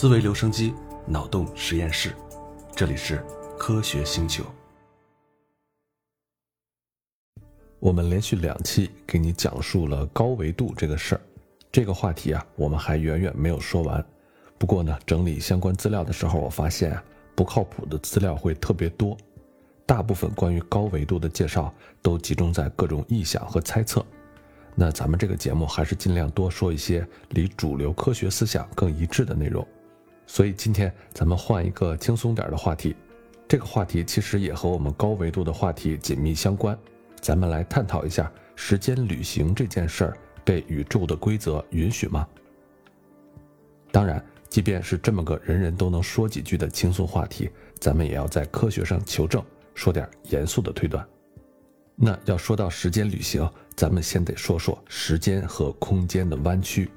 思维留声机，脑洞实验室，这里是科学星球。我们连续两期给你讲述了高维度这个事儿，这个话题啊，我们还远远没有说完。不过呢，整理相关资料的时候，我发现啊，不靠谱的资料会特别多，大部分关于高维度的介绍都集中在各种臆想和猜测。那咱们这个节目还是尽量多说一些离主流科学思想更一致的内容。所以今天咱们换一个轻松点的话题，这个话题其实也和我们高维度的话题紧密相关。咱们来探讨一下时间旅行这件事儿被宇宙的规则允许吗？当然，即便是这么个人人都能说几句的轻松话题，咱们也要在科学上求证，说点严肃的推断。那要说到时间旅行，咱们先得说说时间和空间的弯曲。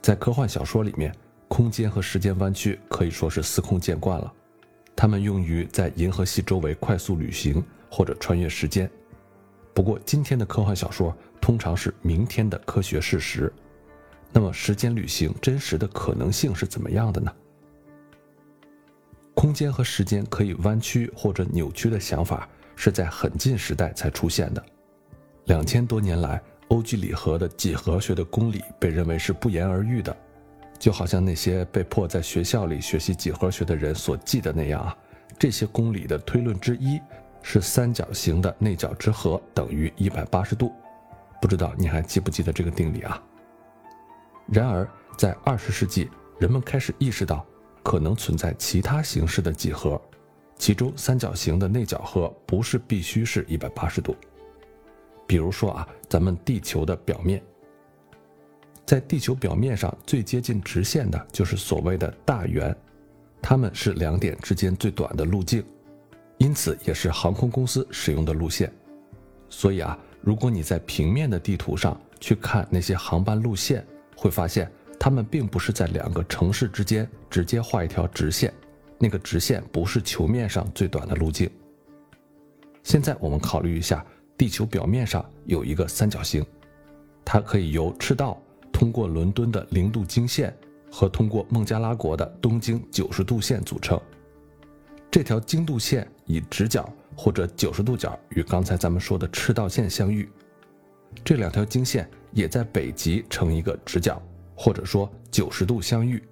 在科幻小说里面。空间和时间弯曲可以说是司空见惯了，它们用于在银河系周围快速旅行或者穿越时间。不过，今天的科幻小说通常是明天的科学事实。那么，时间旅行真实的可能性是怎么样的呢？空间和时间可以弯曲或者扭曲的想法是在很近时代才出现的。两千多年来，欧几里得的几何学的公理被认为是不言而喻的。就好像那些被迫在学校里学习几何学的人所记的那样啊，这些公理的推论之一是三角形的内角之和等于一百八十度。不知道你还记不记得这个定理啊？然而，在二十世纪，人们开始意识到可能存在其他形式的几何，其中三角形的内角和不是必须是一百八十度。比如说啊，咱们地球的表面。在地球表面上最接近直线的就是所谓的大圆，它们是两点之间最短的路径，因此也是航空公司使用的路线。所以啊，如果你在平面的地图上去看那些航班路线，会发现它们并不是在两个城市之间直接画一条直线，那个直线不是球面上最短的路径。现在我们考虑一下，地球表面上有一个三角形，它可以由赤道。通过伦敦的零度经线和通过孟加拉国的东经九十度线组成。这条经度线以直角或者九十度角与刚才咱们说的赤道线相遇。这两条经线也在北极成一个直角，或者说九十度相遇。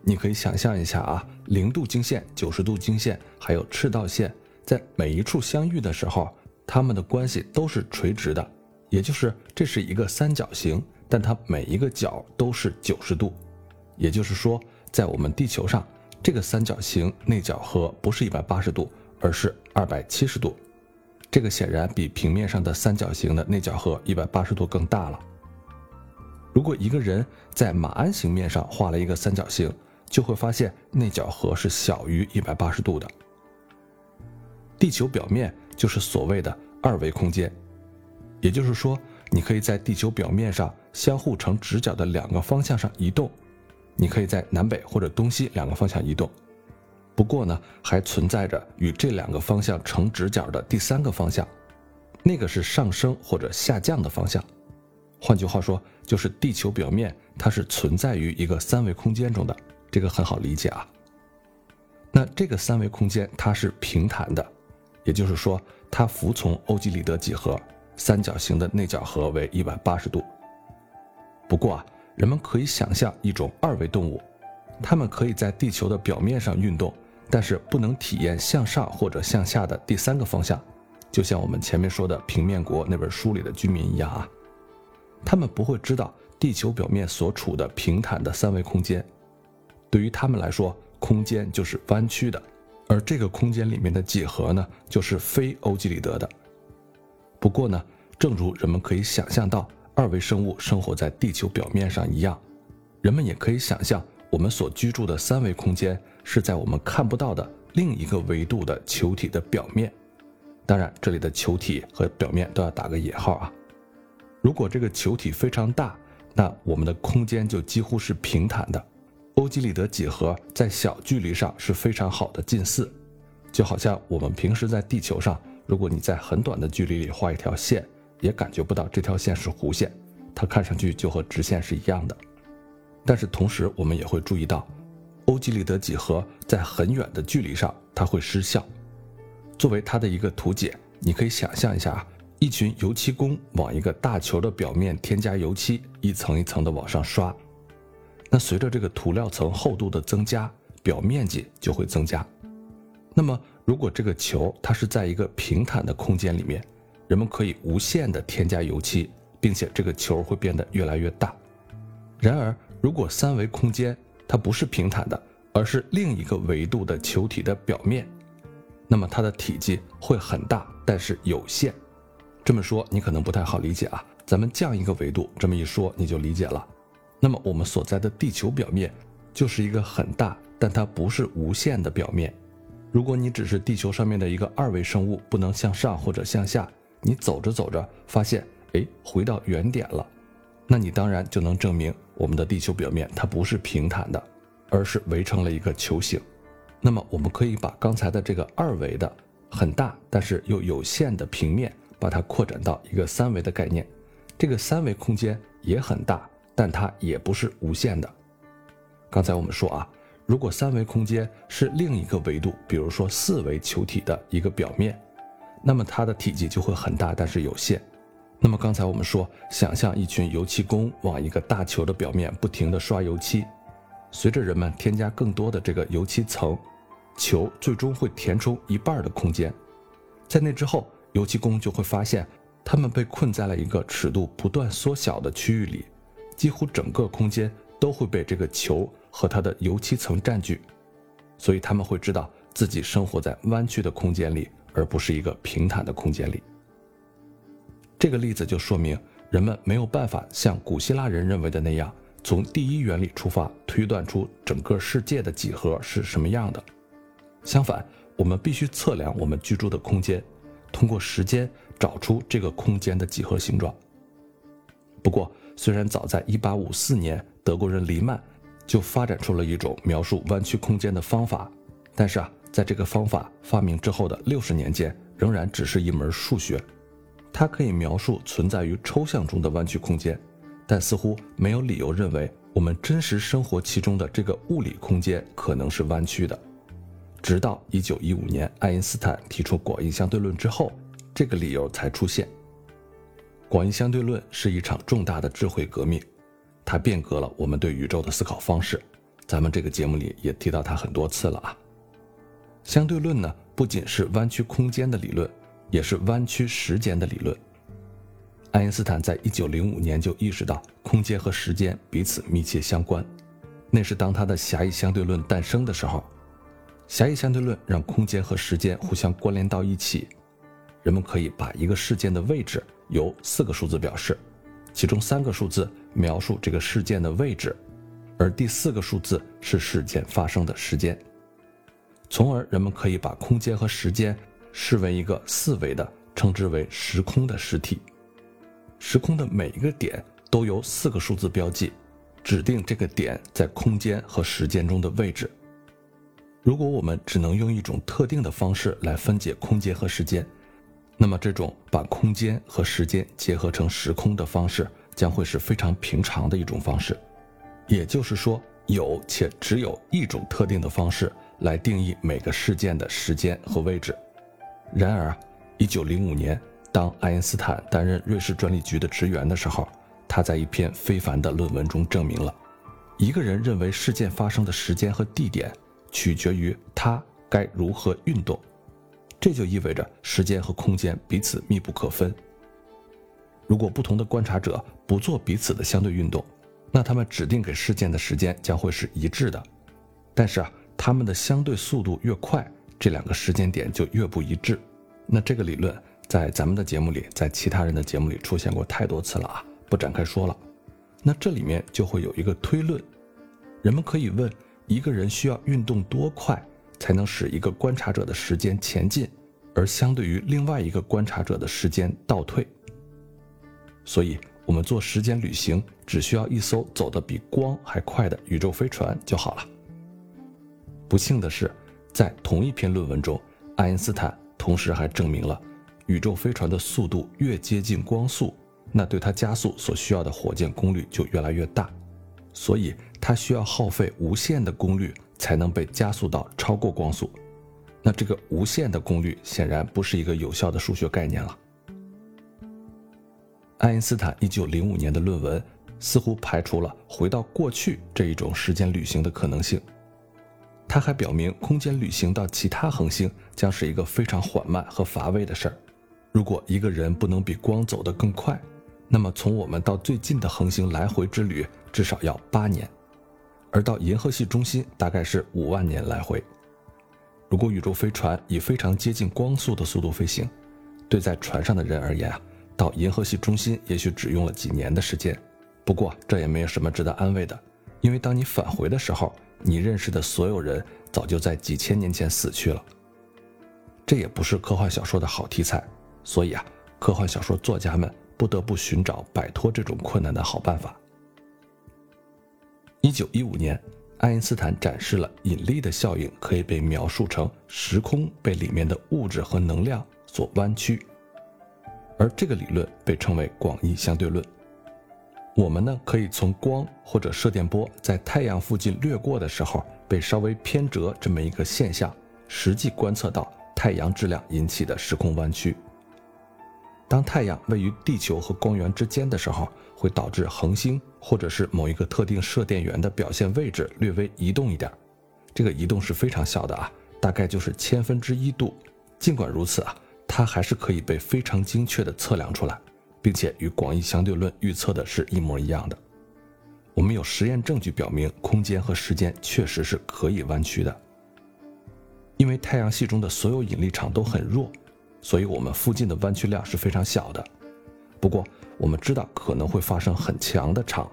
你可以想象一下啊，零度经线、九十度经线还有赤道线在每一处相遇的时候，它们的关系都是垂直的，也就是这是一个三角形。但它每一个角都是九十度，也就是说，在我们地球上，这个三角形内角和不是一百八十度，而是二百七十度。这个显然比平面上的三角形的内角和一百八十度更大了。如果一个人在马鞍形面上画了一个三角形，就会发现内角和是小于一百八十度的。地球表面就是所谓的二维空间，也就是说。你可以在地球表面上相互成直角的两个方向上移动，你可以在南北或者东西两个方向移动。不过呢，还存在着与这两个方向成直角的第三个方向，那个是上升或者下降的方向。换句话说，就是地球表面它是存在于一个三维空间中的，这个很好理解啊。那这个三维空间它是平坦的，也就是说它服从欧几里得几何。三角形的内角和为一百八十度。不过啊，人们可以想象一种二维动物，它们可以在地球的表面上运动，但是不能体验向上或者向下的第三个方向，就像我们前面说的《平面国》那本书里的居民一样啊。他们不会知道地球表面所处的平坦的三维空间，对于他们来说，空间就是弯曲的，而这个空间里面的几何呢，就是非欧几里得的。不过呢，正如人们可以想象到二维生物生活在地球表面上一样，人们也可以想象我们所居住的三维空间是在我们看不到的另一个维度的球体的表面。当然，这里的球体和表面都要打个引号啊。如果这个球体非常大，那我们的空间就几乎是平坦的。欧几里得几何在小距离上是非常好的近似，就好像我们平时在地球上。如果你在很短的距离里画一条线，也感觉不到这条线是弧线，它看上去就和直线是一样的。但是同时，我们也会注意到，欧几里得几何在很远的距离上它会失效。作为它的一个图解，你可以想象一下啊，一群油漆工往一个大球的表面添加油漆，一层一层的往上刷。那随着这个涂料层厚度的增加，表面积就会增加。那么，如果这个球它是在一个平坦的空间里面，人们可以无限的添加油漆，并且这个球会变得越来越大。然而，如果三维空间它不是平坦的，而是另一个维度的球体的表面，那么它的体积会很大，但是有限。这么说你可能不太好理解啊，咱们降一个维度，这么一说你就理解了。那么我们所在的地球表面就是一个很大，但它不是无限的表面。如果你只是地球上面的一个二维生物，不能向上或者向下，你走着走着发现，哎，回到原点了，那你当然就能证明我们的地球表面它不是平坦的，而是围成了一个球形。那么我们可以把刚才的这个二维的很大但是又有限的平面，把它扩展到一个三维的概念。这个三维空间也很大，但它也不是无限的。刚才我们说啊，如果三维空间是另一个维度，比如说四维球体的一个表面，那么它的体积就会很大，但是有限。那么刚才我们说，想象一群油漆工往一个大球的表面不停地刷油漆，随着人们添加更多的这个油漆层。球最终会填充一半的空间，在那之后，油漆工就会发现，他们被困在了一个尺度不断缩小的区域里，几乎整个空间都会被这个球和它的油漆层占据，所以他们会知道自己生活在弯曲的空间里，而不是一个平坦的空间里。这个例子就说明，人们没有办法像古希腊人认为的那样，从第一原理出发推断出整个世界的几何是什么样的。相反，我们必须测量我们居住的空间，通过时间找出这个空间的几何形状。不过，虽然早在1854年，德国人黎曼就发展出了一种描述弯曲空间的方法，但是啊，在这个方法发明之后的六十年间，仍然只是一门数学。它可以描述存在于抽象中的弯曲空间，但似乎没有理由认为我们真实生活其中的这个物理空间可能是弯曲的。直到一九一五年，爱因斯坦提出广义相对论之后，这个理由才出现。广义相对论是一场重大的智慧革命，它变革了我们对宇宙的思考方式。咱们这个节目里也提到它很多次了啊。相对论呢，不仅是弯曲空间的理论，也是弯曲时间的理论。爱因斯坦在一九零五年就意识到空间和时间彼此密切相关，那是当他的狭义相对论诞生的时候。狭义相对论让空间和时间互相关联到一起，人们可以把一个事件的位置由四个数字表示，其中三个数字描述这个事件的位置，而第四个数字是事件发生的时间，从而人们可以把空间和时间视为一个四维的，称之为时空的实体。时空的每一个点都由四个数字标记，指定这个点在空间和时间中的位置。如果我们只能用一种特定的方式来分解空间和时间，那么这种把空间和时间结合成时空的方式将会是非常平常的一种方式。也就是说，有且只有一种特定的方式来定义每个事件的时间和位置。然而，一九零五年，当爱因斯坦担任瑞士专利局的职员的时候，他在一篇非凡的论文中证明了，一个人认为事件发生的时间和地点。取决于他该如何运动，这就意味着时间和空间彼此密不可分。如果不同的观察者不做彼此的相对运动，那他们指定给事件的时间将会是一致的。但是啊，他们的相对速度越快，这两个时间点就越不一致。那这个理论在咱们的节目里，在其他人的节目里出现过太多次了啊，不展开说了。那这里面就会有一个推论，人们可以问。一个人需要运动多快才能使一个观察者的时间前进，而相对于另外一个观察者的时间倒退？所以，我们做时间旅行只需要一艘走得比光还快的宇宙飞船就好了。不幸的是，在同一篇论文中，爱因斯坦同时还证明了，宇宙飞船的速度越接近光速，那对它加速所需要的火箭功率就越来越大。所以，它需要耗费无限的功率才能被加速到超过光速。那这个无限的功率显然不是一个有效的数学概念了。爱因斯坦1905年的论文似乎排除了回到过去这一种时间旅行的可能性。他还表明，空间旅行到其他恒星将是一个非常缓慢和乏味的事儿。如果一个人不能比光走得更快，那么从我们到最近的恒星来回之旅至少要八年，而到银河系中心大概是五万年来回。如果宇宙飞船以非常接近光速的速度飞行，对在船上的人而言啊，到银河系中心也许只用了几年的时间。不过这也没有什么值得安慰的，因为当你返回的时候。你认识的所有人早就在几千年前死去了。这也不是科幻小说的好题材，所以啊，科幻小说作家们不得不寻找摆脱这种困难的好办法。一九一五年，爱因斯坦展示了引力的效应可以被描述成时空被里面的物质和能量所弯曲，而这个理论被称为广义相对论。我们呢，可以从光或者射电波在太阳附近掠过的时候被稍微偏折这么一个现象，实际观测到太阳质量引起的时空弯曲。当太阳位于地球和光源之间的时候，会导致恒星或者是某一个特定射电源的表现位置略微移动一点，这个移动是非常小的啊，大概就是千分之一度。尽管如此啊，它还是可以被非常精确地测量出来。并且与广义相对论预测的是一模一样的。我们有实验证据表明，空间和时间确实是可以弯曲的。因为太阳系中的所有引力场都很弱，所以我们附近的弯曲量是非常小的。不过，我们知道可能会发生很强的场，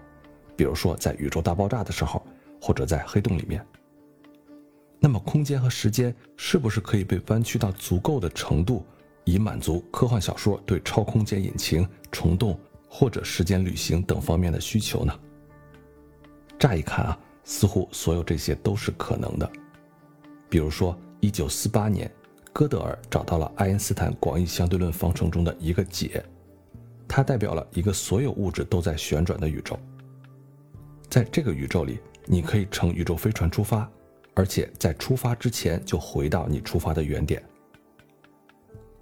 比如说在宇宙大爆炸的时候，或者在黑洞里面。那么，空间和时间是不是可以被弯曲到足够的程度？以满足科幻小说对超空间引擎、虫洞或者时间旅行等方面的需求呢？乍一看啊，似乎所有这些都是可能的。比如说，1948年，哥德尔找到了爱因斯坦广义相对论方程中的一个解，它代表了一个所有物质都在旋转的宇宙。在这个宇宙里，你可以乘宇宙飞船出发，而且在出发之前就回到你出发的原点。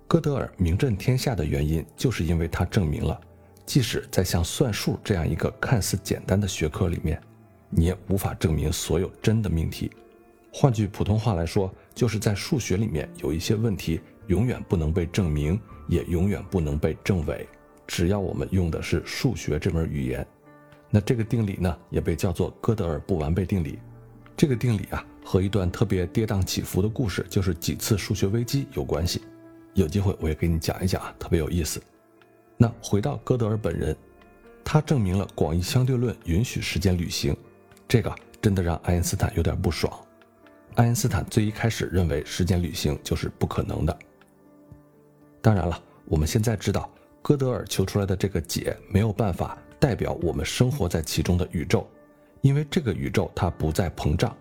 哥德尔名震天下的原因，就是因为他证明了，即使在像算术这样一个看似简单的学科里面，你也无法证明所有真的命题。换句普通话来说，就是在数学里面有一些问题永远不能被证明，也永远不能被证伪。只要我们用的是数学这门语言，那这个定理呢，也被叫做哥德尔不完备定理。这个定理啊，和一段特别跌宕起伏的故事，就是几次数学危机有关系。有机会我也给你讲一讲啊，特别有意思。那回到哥德尔本人，他证明了广义相对论允许时间旅行，这个真的让爱因斯坦有点不爽。爱因斯坦最一开始认为时间旅行就是不可能的。当然了，我们现在知道，哥德尔求出来的这个解没有办法代表我们生活在其中的宇宙，因为这个宇宙它不再膨胀，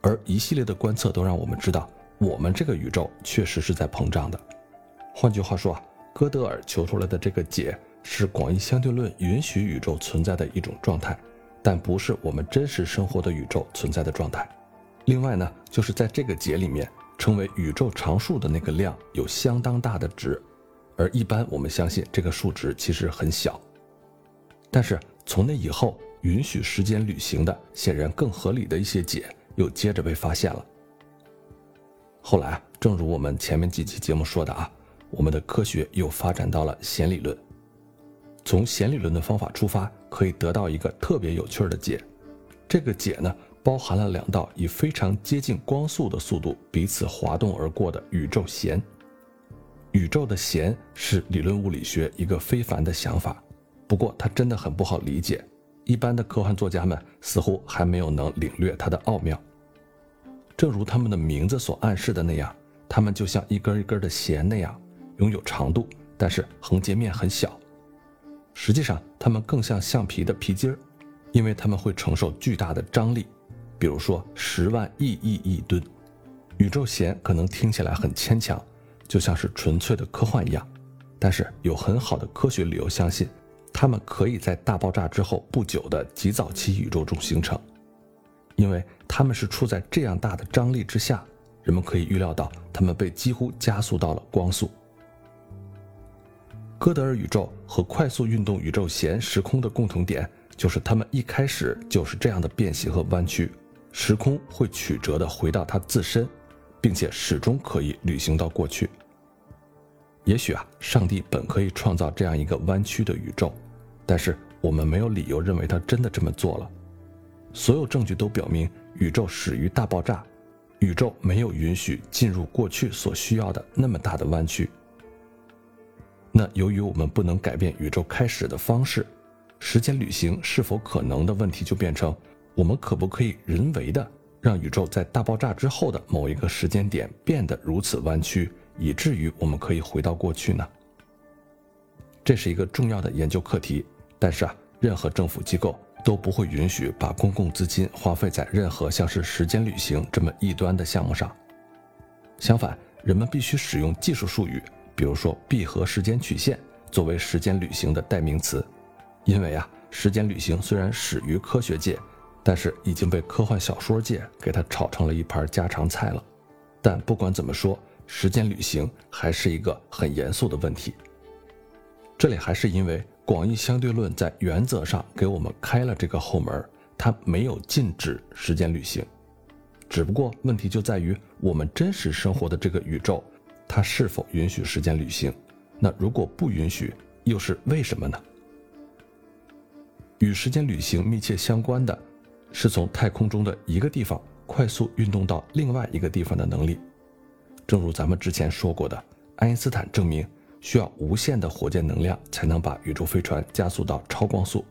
而一系列的观测都让我们知道。我们这个宇宙确实是在膨胀的。换句话说啊，哥德尔求出来的这个解是广义相对论允许宇宙存在的一种状态，但不是我们真实生活的宇宙存在的状态。另外呢，就是在这个解里面，称为宇宙常数的那个量有相当大的值，而一般我们相信这个数值其实很小。但是从那以后，允许时间旅行的显然更合理的一些解又接着被发现了。后来啊，正如我们前面几期节目说的啊，我们的科学又发展到了弦理论。从弦理论的方法出发，可以得到一个特别有趣的解。这个解呢，包含了两道以非常接近光速的速度彼此滑动而过的宇宙弦。宇宙的弦是理论物理学一个非凡的想法，不过它真的很不好理解。一般的科幻作家们似乎还没有能领略它的奥妙。正如他们的名字所暗示的那样，它们就像一根一根的弦那样，拥有长度，但是横截面很小。实际上，它们更像橡皮的皮筋儿，因为它们会承受巨大的张力，比如说十万亿亿亿吨。宇宙弦可能听起来很牵强，就像是纯粹的科幻一样，但是有很好的科学理由相信，它们可以在大爆炸之后不久的极早期宇宙中形成。因为它们是处在这样大的张力之下，人们可以预料到它们被几乎加速到了光速。哥德尔宇宙和快速运动宇宙弦时空的共同点，就是它们一开始就是这样的变形和弯曲，时空会曲折地回到它自身，并且始终可以旅行到过去。也许啊，上帝本可以创造这样一个弯曲的宇宙，但是我们没有理由认为他真的这么做了。所有证据都表明，宇宙始于大爆炸，宇宙没有允许进入过去所需要的那么大的弯曲。那由于我们不能改变宇宙开始的方式，时间旅行是否可能的问题就变成：我们可不可以人为的让宇宙在大爆炸之后的某一个时间点变得如此弯曲，以至于我们可以回到过去呢？这是一个重要的研究课题，但是啊，任何政府机构。都不会允许把公共资金花费在任何像是时间旅行这么异端的项目上。相反，人们必须使用技术术语，比如说闭合时间曲线作为时间旅行的代名词，因为啊，时间旅行虽然始于科学界，但是已经被科幻小说界给它炒成了一盘家常菜了。但不管怎么说，时间旅行还是一个很严肃的问题。这里还是因为。广义相对论在原则上给我们开了这个后门，它没有禁止时间旅行，只不过问题就在于我们真实生活的这个宇宙，它是否允许时间旅行？那如果不允许，又是为什么呢？与时间旅行密切相关的，是从太空中的一个地方快速运动到另外一个地方的能力。正如咱们之前说过的，爱因斯坦证明。需要无限的火箭能量才能把宇宙飞船加速到超光速，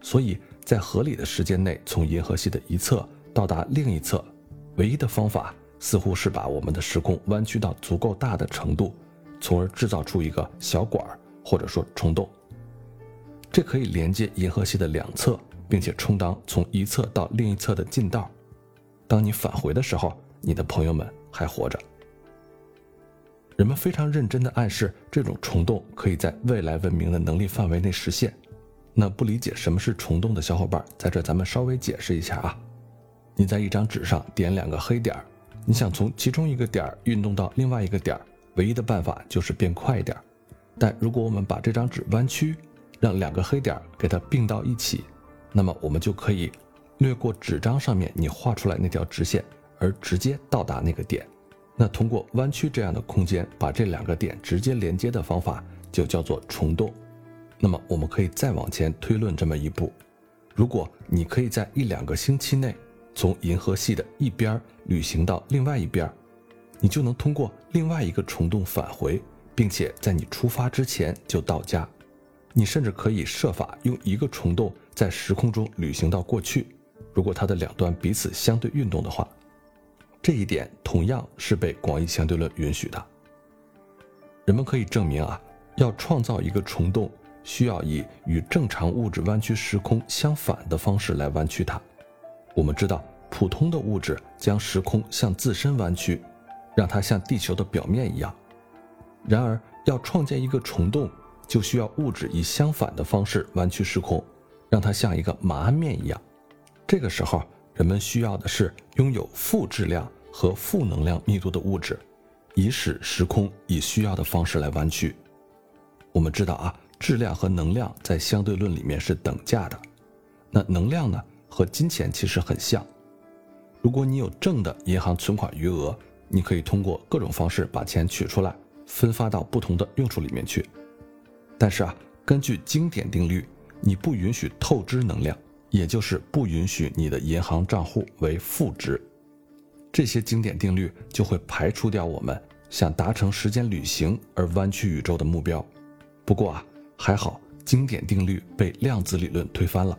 所以在合理的时间内从银河系的一侧到达另一侧，唯一的方法似乎是把我们的时空弯曲到足够大的程度，从而制造出一个小管儿或者说虫洞。这可以连接银河系的两侧，并且充当从一侧到另一侧的近道。当你返回的时候，你的朋友们还活着。人们非常认真地暗示，这种虫洞可以在未来文明的能力范围内实现。那不理解什么是虫洞的小伙伴，在这咱们稍微解释一下啊。你在一张纸上点两个黑点儿，你想从其中一个点儿运动到另外一个点儿，唯一的办法就是变快一点。但如果我们把这张纸弯曲，让两个黑点儿给它并到一起，那么我们就可以掠过纸张上面你画出来那条直线，而直接到达那个点。那通过弯曲这样的空间把这两个点直接连接的方法就叫做虫洞。那么我们可以再往前推论这么一步：如果你可以在一两个星期内从银河系的一边旅行到另外一边，你就能通过另外一个虫洞返回，并且在你出发之前就到家。你甚至可以设法用一个虫洞在时空中旅行到过去，如果它的两端彼此相对运动的话。这一点同样是被广义相对论允许的。人们可以证明啊，要创造一个虫洞，需要以与正常物质弯曲时空相反的方式来弯曲它。我们知道，普通的物质将时空向自身弯曲，让它像地球的表面一样。然而，要创建一个虫洞，就需要物质以相反的方式弯曲时空，让它像一个马鞍面一样。这个时候。人们需要的是拥有负质量和负能量密度的物质，以使时空以需要的方式来弯曲。我们知道啊，质量和能量在相对论里面是等价的。那能量呢，和金钱其实很像。如果你有正的银行存款余额，你可以通过各种方式把钱取出来，分发到不同的用处里面去。但是啊，根据经典定律，你不允许透支能量。也就是不允许你的银行账户为负值，这些经典定律就会排除掉我们想达成时间旅行而弯曲宇宙的目标。不过啊，还好经典定律被量子理论推翻了。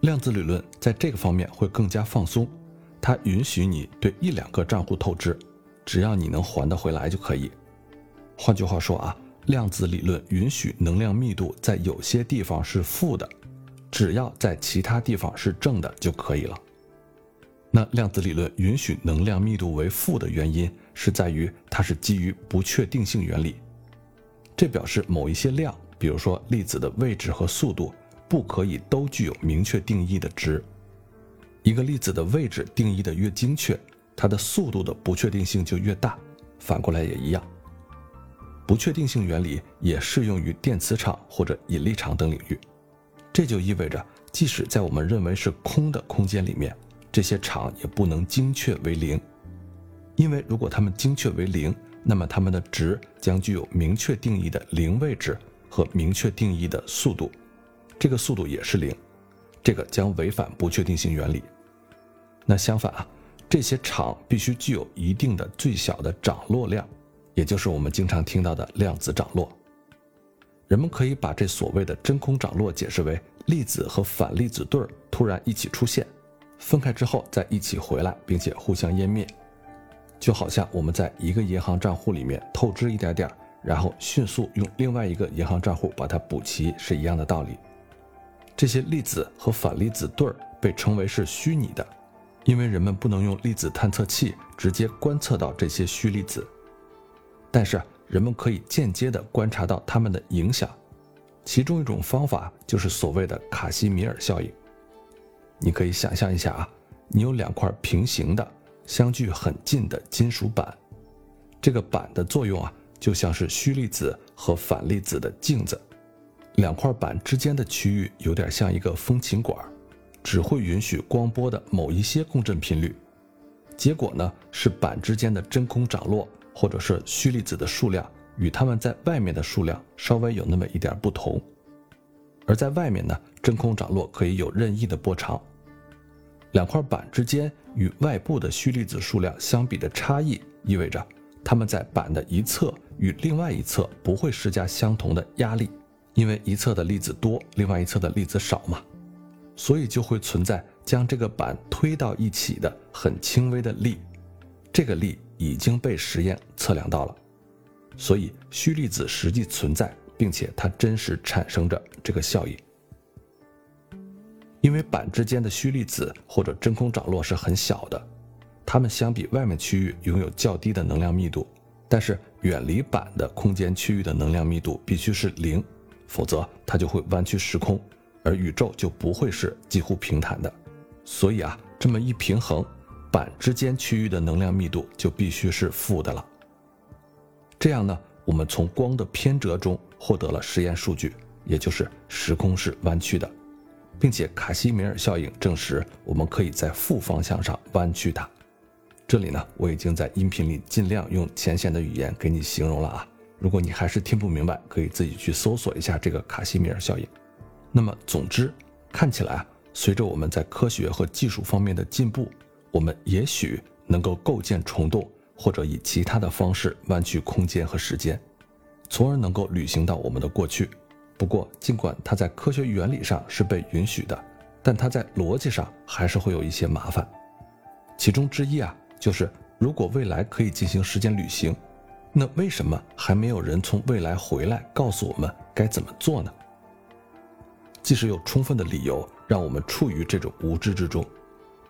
量子理论在这个方面会更加放松，它允许你对一两个账户透支，只要你能还得回来就可以。换句话说啊，量子理论允许能量密度在有些地方是负的。只要在其他地方是正的就可以了。那量子理论允许能量密度为负的原因是在于它是基于不确定性原理，这表示某一些量，比如说粒子的位置和速度，不可以都具有明确定义的值。一个粒子的位置定义的越精确，它的速度的不确定性就越大。反过来也一样。不确定性原理也适用于电磁场或者引力场等领域。这就意味着，即使在我们认为是空的空间里面，这些场也不能精确为零，因为如果它们精确为零，那么它们的值将具有明确定义的零位置和明确定义的速度，这个速度也是零，这个将违反不确定性原理。那相反啊，这些场必须具有一定的最小的涨落量，也就是我们经常听到的量子涨落。人们可以把这所谓的真空涨落解释为粒子和反粒子对儿突然一起出现，分开之后再一起回来，并且互相湮灭，就好像我们在一个银行账户里面透支一点点，然后迅速用另外一个银行账户把它补齐是一样的道理。这些粒子和反粒子对儿被称为是虚拟的，因为人们不能用粒子探测器直接观测到这些虚粒子，但是。人们可以间接地观察到它们的影响，其中一种方法就是所谓的卡西米尔效应。你可以想象一下啊，你有两块平行的、相距很近的金属板，这个板的作用啊，就像是虚粒子和反粒子的镜子。两块板之间的区域有点像一个风琴管，只会允许光波的某一些共振频率。结果呢，是板之间的真空涨落。或者是虚粒子的数量与它们在外面的数量稍微有那么一点不同，而在外面呢，真空涨落可以有任意的波长。两块板之间与外部的虚粒子数量相比的差异，意味着它们在板的一侧与另外一侧不会施加相同的压力，因为一侧的粒子多，另外一侧的粒子少嘛，所以就会存在将这个板推到一起的很轻微的力，这个力。已经被实验测量到了，所以虚粒子实际存在，并且它真实产生着这个效应。因为板之间的虚粒子或者真空涨落是很小的，它们相比外面区域拥有较低的能量密度，但是远离板的空间区域的能量密度必须是零，否则它就会弯曲时空，而宇宙就不会是几乎平坦的。所以啊，这么一平衡。板之间区域的能量密度就必须是负的了。这样呢，我们从光的偏折中获得了实验数据，也就是时空是弯曲的，并且卡西米尔效应证实我们可以在负方向上弯曲它。这里呢，我已经在音频里尽量用浅显的语言给你形容了啊。如果你还是听不明白，可以自己去搜索一下这个卡西米尔效应。那么，总之，看起来啊，随着我们在科学和技术方面的进步。我们也许能够构建虫洞，或者以其他的方式弯曲空间和时间，从而能够旅行到我们的过去。不过，尽管它在科学原理上是被允许的，但它在逻辑上还是会有一些麻烦。其中之一啊，就是如果未来可以进行时间旅行，那为什么还没有人从未来回来告诉我们该怎么做呢？即使有充分的理由让我们处于这种无知之中。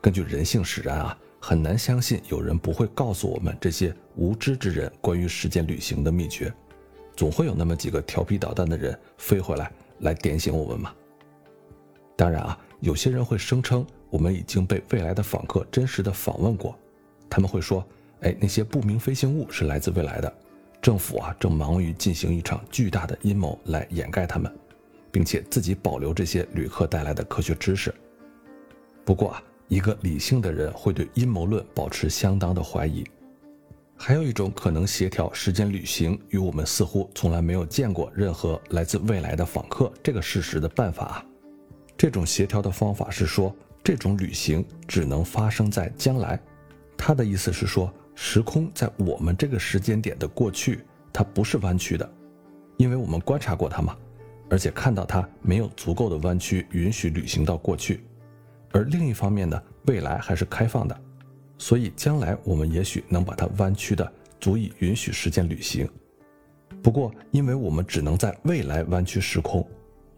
根据人性使然啊，很难相信有人不会告诉我们这些无知之人关于时间旅行的秘诀，总会有那么几个调皮捣蛋的人飞回来来点醒我们嘛。当然啊，有些人会声称我们已经被未来的访客真实的访问过，他们会说，哎，那些不明飞行物是来自未来的，政府啊正忙于进行一场巨大的阴谋来掩盖他们，并且自己保留这些旅客带来的科学知识。不过啊。一个理性的人会对阴谋论保持相当的怀疑。还有一种可能协调时间旅行与我们似乎从来没有见过任何来自未来的访客这个事实的办法。这种协调的方法是说，这种旅行只能发生在将来。他的意思是说，时空在我们这个时间点的过去，它不是弯曲的，因为我们观察过它嘛，而且看到它没有足够的弯曲允许旅行到过去。而另一方面呢，未来还是开放的，所以将来我们也许能把它弯曲的足以允许时间旅行。不过，因为我们只能在未来弯曲时空，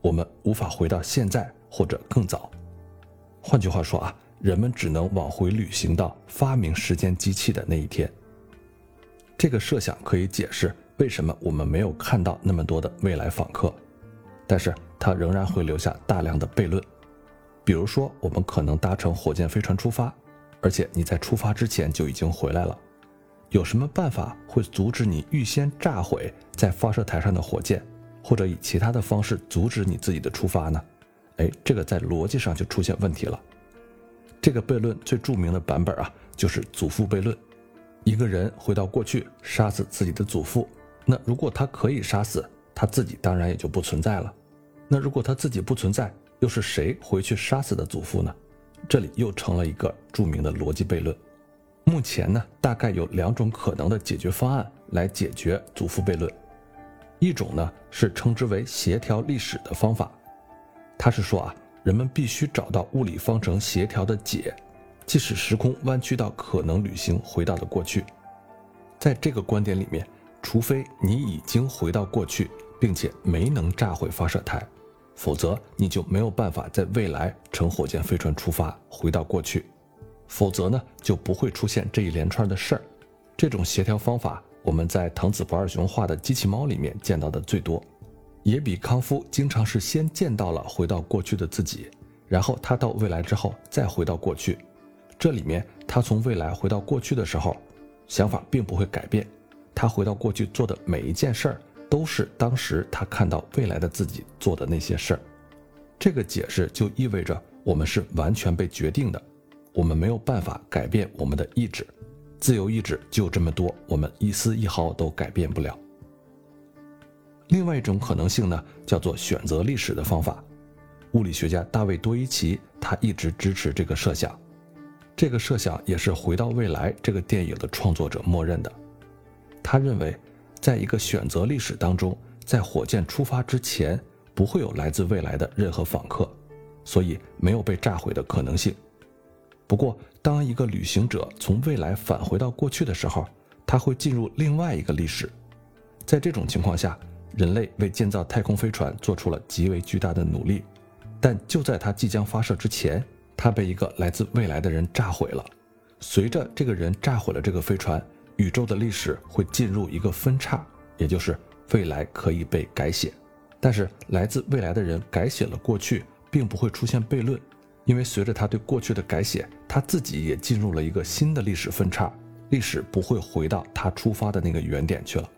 我们无法回到现在或者更早。换句话说啊，人们只能往回旅行到发明时间机器的那一天。这个设想可以解释为什么我们没有看到那么多的未来访客，但是它仍然会留下大量的悖论。比如说，我们可能搭乘火箭飞船出发，而且你在出发之前就已经回来了。有什么办法会阻止你预先炸毁在发射台上的火箭，或者以其他的方式阻止你自己的出发呢？哎，这个在逻辑上就出现问题了。这个悖论最著名的版本啊，就是祖父悖论。一个人回到过去杀死自己的祖父，那如果他可以杀死他自己，当然也就不存在了。那如果他自己不存在，又是谁回去杀死的祖父呢？这里又成了一个著名的逻辑悖论。目前呢，大概有两种可能的解决方案来解决祖父悖论。一种呢是称之为协调历史的方法，它是说啊，人们必须找到物理方程协调的解，即使时空弯曲到可能旅行回到了过去。在这个观点里面，除非你已经回到过去，并且没能炸毁发射台。否则，你就没有办法在未来乘火箭飞船出发回到过去。否则呢，就不会出现这一连串的事儿。这种协调方法，我们在藤子不二雄画的机器猫里面见到的最多。也比康夫经常是先见到了回到过去的自己，然后他到未来之后再回到过去。这里面他从未来回到过去的时候，想法并不会改变。他回到过去做的每一件事儿。都是当时他看到未来的自己做的那些事儿，这个解释就意味着我们是完全被决定的，我们没有办法改变我们的意志，自由意志就这么多，我们一丝一毫都改变不了。另外一种可能性呢，叫做选择历史的方法，物理学家大卫多伊奇他一直支持这个设想，这个设想也是《回到未来》这个电影的创作者默认的，他认为。在一个选择历史当中，在火箭出发之前，不会有来自未来的任何访客，所以没有被炸毁的可能性。不过，当一个旅行者从未来返回到过去的时候，他会进入另外一个历史。在这种情况下，人类为建造太空飞船做出了极为巨大的努力，但就在它即将发射之前，它被一个来自未来的人炸毁了。随着这个人炸毁了这个飞船。宇宙的历史会进入一个分叉，也就是未来可以被改写，但是来自未来的人改写了过去，并不会出现悖论，因为随着他对过去的改写，他自己也进入了一个新的历史分叉，历史不会回到他出发的那个原点去了。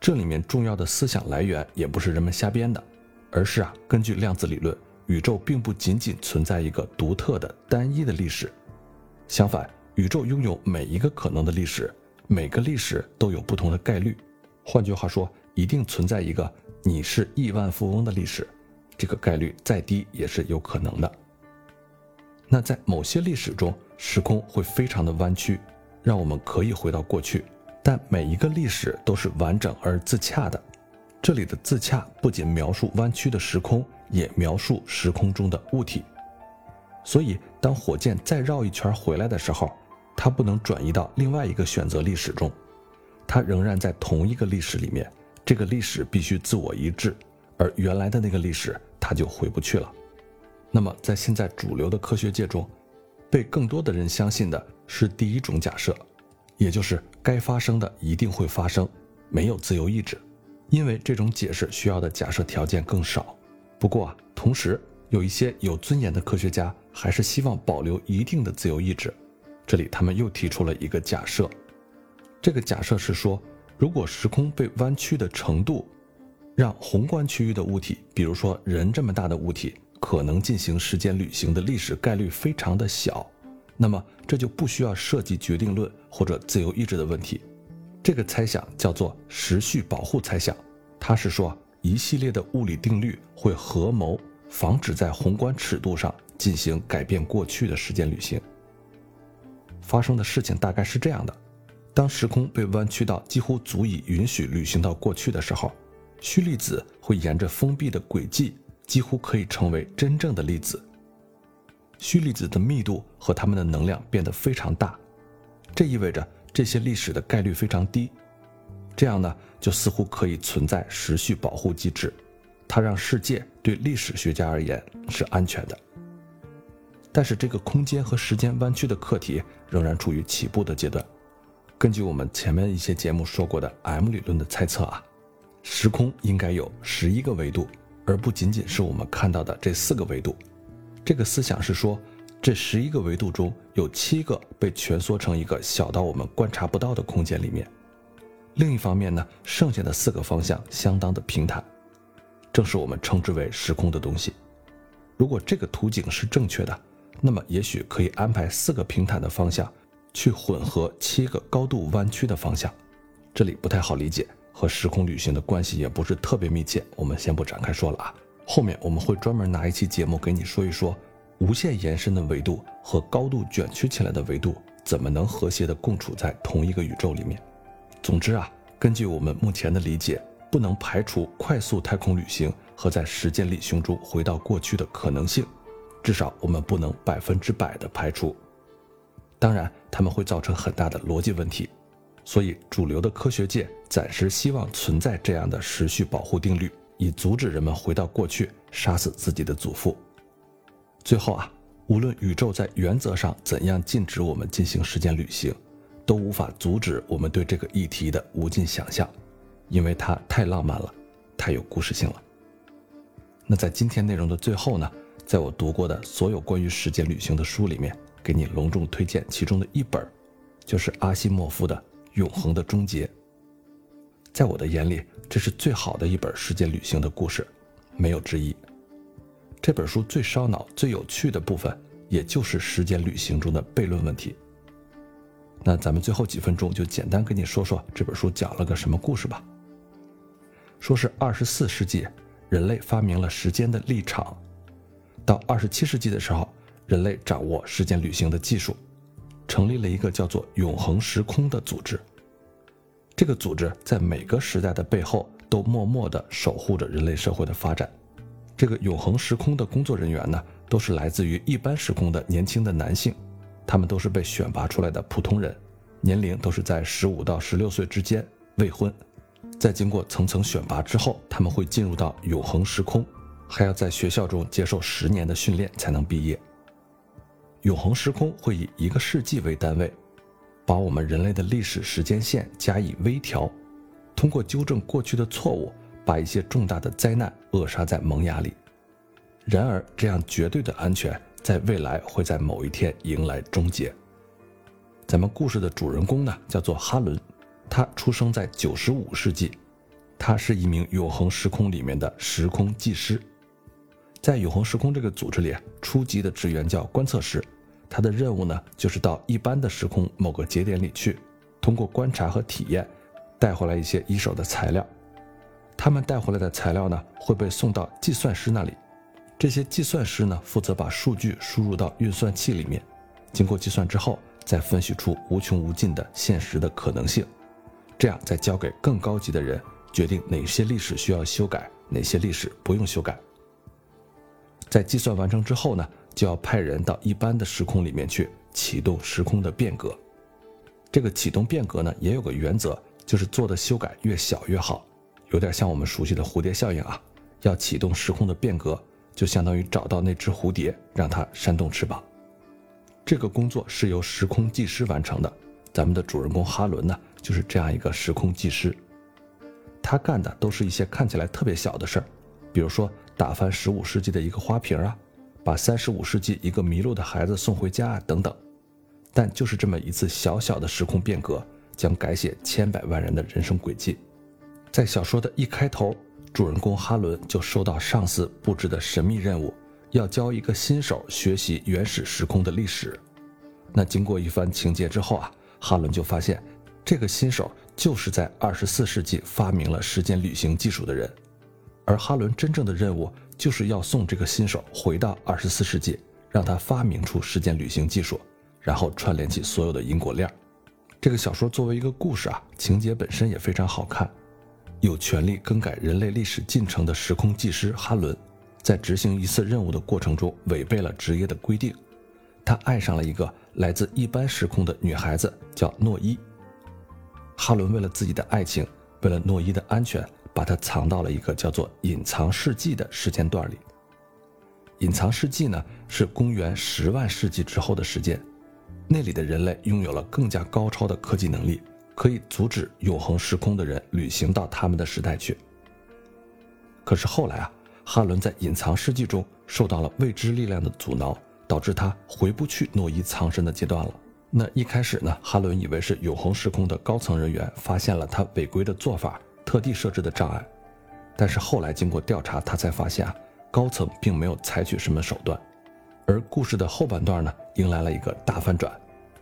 这里面重要的思想来源也不是人们瞎编的，而是啊，根据量子理论，宇宙并不仅仅存在一个独特的单一的历史，相反，宇宙拥有每一个可能的历史。每个历史都有不同的概率，换句话说，一定存在一个你是亿万富翁的历史，这个概率再低也是有可能的。那在某些历史中，时空会非常的弯曲，让我们可以回到过去，但每一个历史都是完整而自洽的。这里的自洽不仅描述弯曲的时空，也描述时空中的物体。所以，当火箭再绕一圈回来的时候，它不能转移到另外一个选择历史中，它仍然在同一个历史里面。这个历史必须自我一致，而原来的那个历史它就回不去了。那么，在现在主流的科学界中，被更多的人相信的是第一种假设，也就是该发生的一定会发生，没有自由意志，因为这种解释需要的假设条件更少。不过啊，同时有一些有尊严的科学家还是希望保留一定的自由意志。这里他们又提出了一个假设，这个假设是说，如果时空被弯曲的程度，让宏观区域的物体，比如说人这么大的物体，可能进行时间旅行的历史概率非常的小，那么这就不需要涉及决定论或者自由意志的问题。这个猜想叫做时序保护猜想，它是说一系列的物理定律会合谋，防止在宏观尺度上进行改变过去的时间旅行。发生的事情大概是这样的：当时空被弯曲到几乎足以允许旅行到过去的时候，虚粒子会沿着封闭的轨迹，几乎可以成为真正的粒子。虚粒子的密度和它们的能量变得非常大，这意味着这些历史的概率非常低。这样呢，就似乎可以存在时序保护机制，它让世界对历史学家而言是安全的。但是这个空间和时间弯曲的课题仍然处于起步的阶段。根据我们前面一些节目说过的 M 理论的猜测啊，时空应该有十一个维度，而不仅仅是我们看到的这四个维度。这个思想是说，这十一个维度中有七个被蜷缩成一个小到我们观察不到的空间里面。另一方面呢，剩下的四个方向相当的平坦，正是我们称之为时空的东西。如果这个图景是正确的，那么也许可以安排四个平坦的方向，去混合七个高度弯曲的方向。这里不太好理解，和时空旅行的关系也不是特别密切，我们先不展开说了啊。后面我们会专门拿一期节目给你说一说，无限延伸的维度和高度卷曲起来的维度怎么能和谐的共处在同一个宇宙里面。总之啊，根据我们目前的理解，不能排除快速太空旅行和在时间旅行中回到过去的可能性，至少我们不能百分之百的排除。当然，它们会造成很大的逻辑问题，所以主流的科学界暂时希望存在这样的时序保护定律，以阻止人们回到过去杀死自己的祖父。最后啊，无论宇宙在原则上怎样禁止我们进行时间旅行。都无法阻止我们对这个议题的无尽想象，因为它太浪漫了，太有故事性了。那在今天内容的最后呢，在我读过的所有关于时间旅行的书里面，给你隆重推荐其中的一本，就是阿西莫夫的《永恒的终结》。在我的眼里，这是最好的一本时间旅行的故事，没有之一。这本书最烧脑、最有趣的部分，也就是时间旅行中的悖论问题。那咱们最后几分钟就简单跟你说说这本书讲了个什么故事吧。说是二十四世纪，人类发明了时间的立场；到二十七世纪的时候，人类掌握时间旅行的技术，成立了一个叫做“永恒时空”的组织。这个组织在每个时代的背后都默默地守护着人类社会的发展。这个“永恒时空”的工作人员呢，都是来自于一般时空的年轻的男性。他们都是被选拔出来的普通人，年龄都是在十五到十六岁之间，未婚。在经过层层选拔之后，他们会进入到永恒时空，还要在学校中接受十年的训练才能毕业。永恒时空会以一个世纪为单位，把我们人类的历史时间线加以微调，通过纠正过去的错误，把一些重大的灾难扼杀在萌芽里。然而，这样绝对的安全。在未来会在某一天迎来终结。咱们故事的主人公呢，叫做哈伦，他出生在九十五世纪，他是一名永恒时空里面的时空技师。在永恒时空这个组织里，初级的职员叫观测师，他的任务呢，就是到一般的时空某个节点里去，通过观察和体验，带回来一些一手的材料。他们带回来的材料呢，会被送到计算师那里。这些计算师呢，负责把数据输入到运算器里面，经过计算之后，再分析出无穷无尽的现实的可能性，这样再交给更高级的人决定哪些历史需要修改，哪些历史不用修改。在计算完成之后呢，就要派人到一般的时空里面去启动时空的变革。这个启动变革呢，也有个原则，就是做的修改越小越好，有点像我们熟悉的蝴蝶效应啊，要启动时空的变革。就相当于找到那只蝴蝶，让它扇动翅膀。这个工作是由时空技师完成的。咱们的主人公哈伦呢，就是这样一个时空技师。他干的都是一些看起来特别小的事儿，比如说打翻十五世纪的一个花瓶啊，把三十五世纪一个迷路的孩子送回家啊等等。但就是这么一次小小的时空变革，将改写千百万人的人生轨迹。在小说的一开头。主人公哈伦就收到上司布置的神秘任务，要教一个新手学习原始时空的历史。那经过一番情节之后啊，哈伦就发现，这个新手就是在二十四世纪发明了时间旅行技术的人。而哈伦真正的任务就是要送这个新手回到二十四世纪，让他发明出时间旅行技术，然后串联起所有的因果链。这个小说作为一个故事啊，情节本身也非常好看。有权利更改人类历史进程的时空技师哈伦，在执行一次任务的过程中违背了职业的规定。他爱上了一个来自一般时空的女孩子，叫诺伊。哈伦为了自己的爱情，为了诺伊的安全，把它藏到了一个叫做“隐藏世纪”的时间段里。隐藏世纪呢，是公元十万世纪之后的时间，那里的人类拥有了更加高超的科技能力。可以阻止永恒时空的人旅行到他们的时代去。可是后来啊，哈伦在隐藏世纪中受到了未知力量的阻挠，导致他回不去诺伊藏身的阶段了。那一开始呢，哈伦以为是永恒时空的高层人员发现了他违规的做法，特地设置的障碍。但是后来经过调查，他才发现啊，高层并没有采取什么手段。而故事的后半段呢，迎来了一个大反转。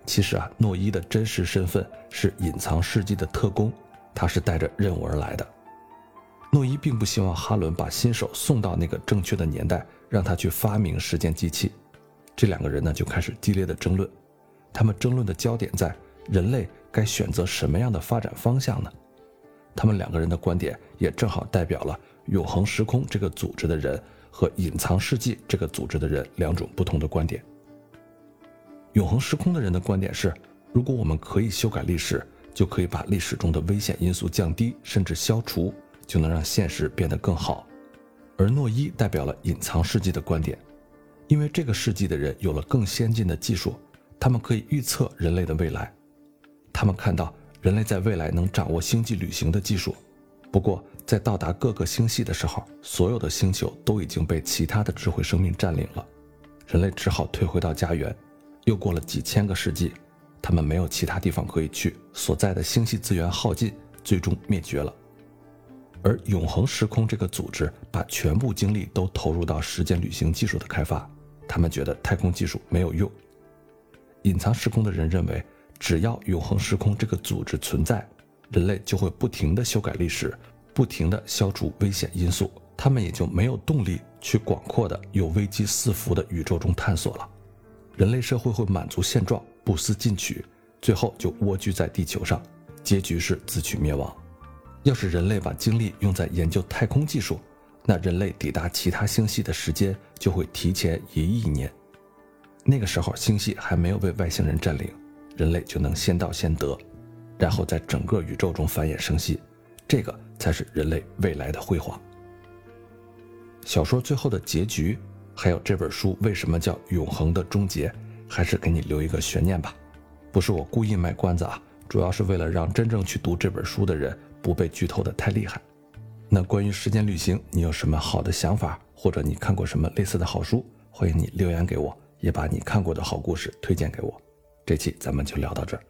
其实啊，诺伊的真实身份是隐藏世纪的特工，他是带着任务而来的。诺伊并不希望哈伦把新手送到那个正确的年代，让他去发明时间机器。这两个人呢，就开始激烈的争论。他们争论的焦点在人类该选择什么样的发展方向呢？他们两个人的观点也正好代表了永恒时空这个组织的人和隐藏世纪这个组织的人两种不同的观点。永恒时空的人的观点是，如果我们可以修改历史，就可以把历史中的危险因素降低，甚至消除，就能让现实变得更好。而诺伊代表了隐藏世纪的观点，因为这个世纪的人有了更先进的技术，他们可以预测人类的未来。他们看到人类在未来能掌握星际旅行的技术，不过在到达各个星系的时候，所有的星球都已经被其他的智慧生命占领了，人类只好退回到家园。又过了几千个世纪，他们没有其他地方可以去，所在的星系资源耗尽，最终灭绝了。而永恒时空这个组织把全部精力都投入到时间旅行技术的开发，他们觉得太空技术没有用。隐藏时空的人认为，只要永恒时空这个组织存在，人类就会不停地修改历史，不停地消除危险因素，他们也就没有动力去广阔的有危机四伏的宇宙中探索了。人类社会会满足现状，不思进取，最后就蜗居在地球上，结局是自取灭亡。要是人类把精力用在研究太空技术，那人类抵达其他星系的时间就会提前一亿年。那个时候星系还没有被外星人占领，人类就能先到先得，然后在整个宇宙中繁衍生息，这个才是人类未来的辉煌。小说最后的结局。还有这本书为什么叫永恒的终结？还是给你留一个悬念吧。不是我故意卖关子啊，主要是为了让真正去读这本书的人不被剧透的太厉害。那关于时间旅行，你有什么好的想法，或者你看过什么类似的好书？欢迎你留言给我，也把你看过的好故事推荐给我。这期咱们就聊到这儿。